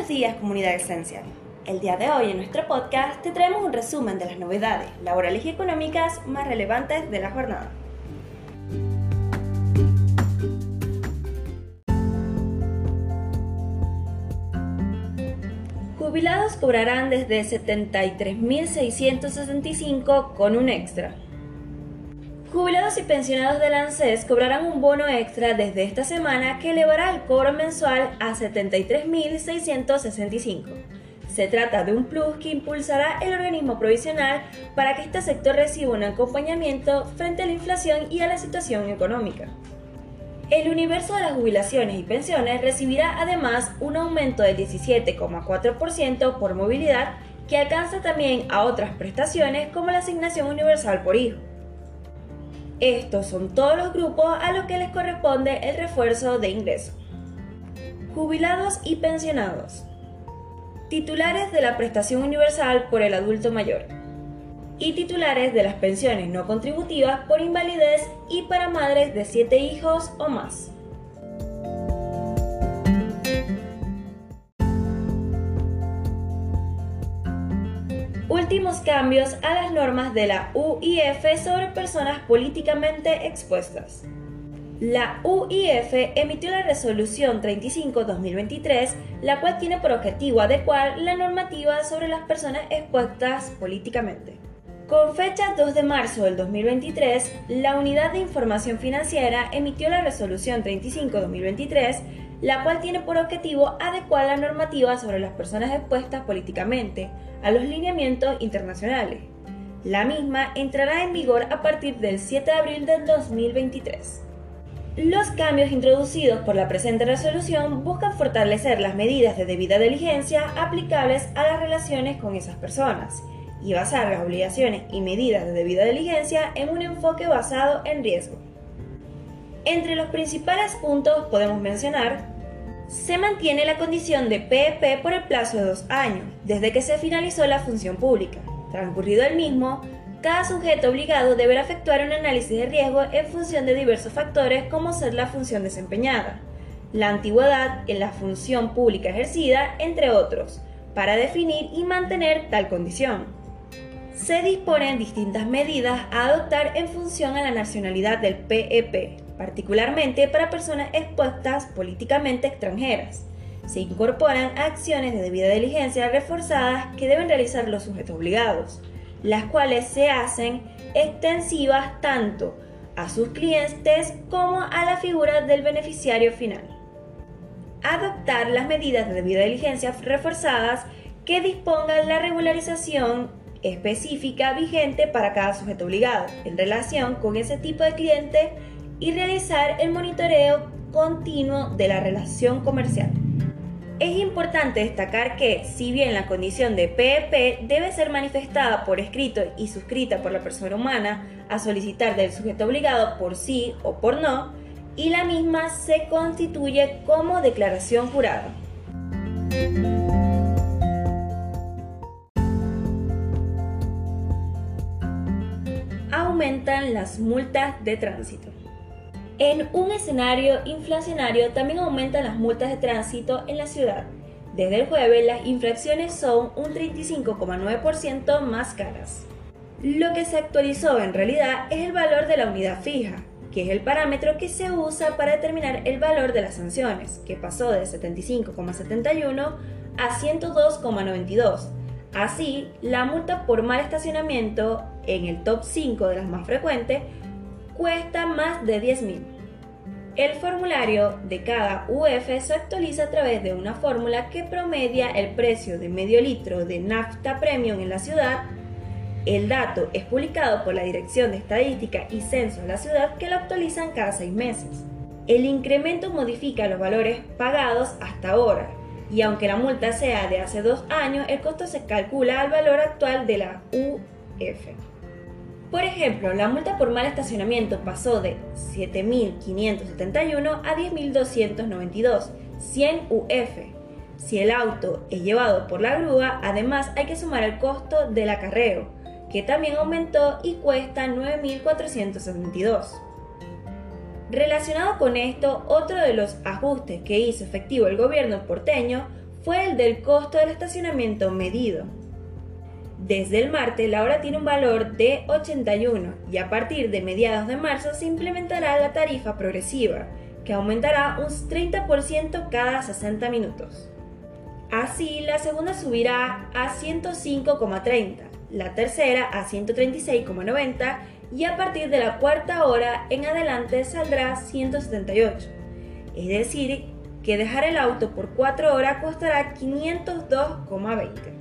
Buenos días comunidad Esencial. El día de hoy en nuestro podcast te traemos un resumen de las novedades laborales y económicas más relevantes de la jornada. Jubilados cobrarán desde 73.665 con un extra. Jubilados y pensionados del ANSES cobrarán un bono extra desde esta semana que elevará el cobro mensual a 73.665. Se trata de un plus que impulsará el organismo provisional para que este sector reciba un acompañamiento frente a la inflación y a la situación económica. El universo de las jubilaciones y pensiones recibirá además un aumento del 17,4% por movilidad que alcanza también a otras prestaciones como la asignación universal por hijo. Estos son todos los grupos a los que les corresponde el refuerzo de ingreso. Jubilados y pensionados. Titulares de la prestación universal por el adulto mayor. Y titulares de las pensiones no contributivas por invalidez y para madres de 7 hijos o más. Últimos cambios a las normas de la UIF sobre personas políticamente expuestas. La UIF emitió la resolución 35-2023, la cual tiene por objetivo adecuar la normativa sobre las personas expuestas políticamente. Con fecha 2 de marzo del 2023, la Unidad de Información Financiera emitió la resolución 35-2023, la cual tiene por objetivo adecuar la normativa sobre las personas expuestas políticamente a los lineamientos internacionales. La misma entrará en vigor a partir del 7 de abril del 2023. Los cambios introducidos por la presente resolución buscan fortalecer las medidas de debida diligencia aplicables a las relaciones con esas personas y basar las obligaciones y medidas de debida diligencia en un enfoque basado en riesgo. Entre los principales puntos podemos mencionar se mantiene la condición de PEP por el plazo de dos años, desde que se finalizó la función pública. Transcurrido el mismo, cada sujeto obligado deberá efectuar un análisis de riesgo en función de diversos factores como ser la función desempeñada, la antigüedad en la función pública ejercida, entre otros, para definir y mantener tal condición. Se disponen distintas medidas a adoptar en función a la nacionalidad del PEP, particularmente para personas expuestas políticamente extranjeras. Se incorporan acciones de debida diligencia reforzadas que deben realizar los sujetos obligados, las cuales se hacen extensivas tanto a sus clientes como a la figura del beneficiario final. Adoptar las medidas de debida diligencia reforzadas que dispongan la regularización específica vigente para cada sujeto obligado en relación con ese tipo de cliente y realizar el monitoreo continuo de la relación comercial. Es importante destacar que, si bien la condición de PEP debe ser manifestada por escrito y suscrita por la persona humana a solicitar del sujeto obligado por sí o por no, y la misma se constituye como declaración jurada. Aumentan las multas de tránsito. En un escenario inflacionario también aumentan las multas de tránsito en la ciudad. Desde el jueves las infracciones son un 35,9% más caras. Lo que se actualizó en realidad es el valor de la unidad fija, que es el parámetro que se usa para determinar el valor de las sanciones, que pasó de 75,71 a 102,92. Así, la multa por mal estacionamiento en el top 5 de las más frecuentes cuesta más de 10.000. El formulario de cada UF se actualiza a través de una fórmula que promedia el precio de medio litro de nafta premium en la ciudad. El dato es publicado por la Dirección de Estadística y Censo de la ciudad que lo actualizan cada seis meses. El incremento modifica los valores pagados hasta ahora y aunque la multa sea de hace dos años, el costo se calcula al valor actual de la UF. Por ejemplo, la multa por mal estacionamiento pasó de 7.571 a 10.292, 100 UF. Si el auto es llevado por la grúa, además hay que sumar el costo del acarreo, que también aumentó y cuesta 9.472. Relacionado con esto, otro de los ajustes que hizo efectivo el gobierno porteño fue el del costo del estacionamiento medido. Desde el martes la hora tiene un valor de 81 y a partir de mediados de marzo se implementará la tarifa progresiva, que aumentará un 30% cada 60 minutos. Así, la segunda subirá a 105,30, la tercera a 136,90 y a partir de la cuarta hora en adelante saldrá 178. Es decir, que dejar el auto por 4 horas costará 502,20.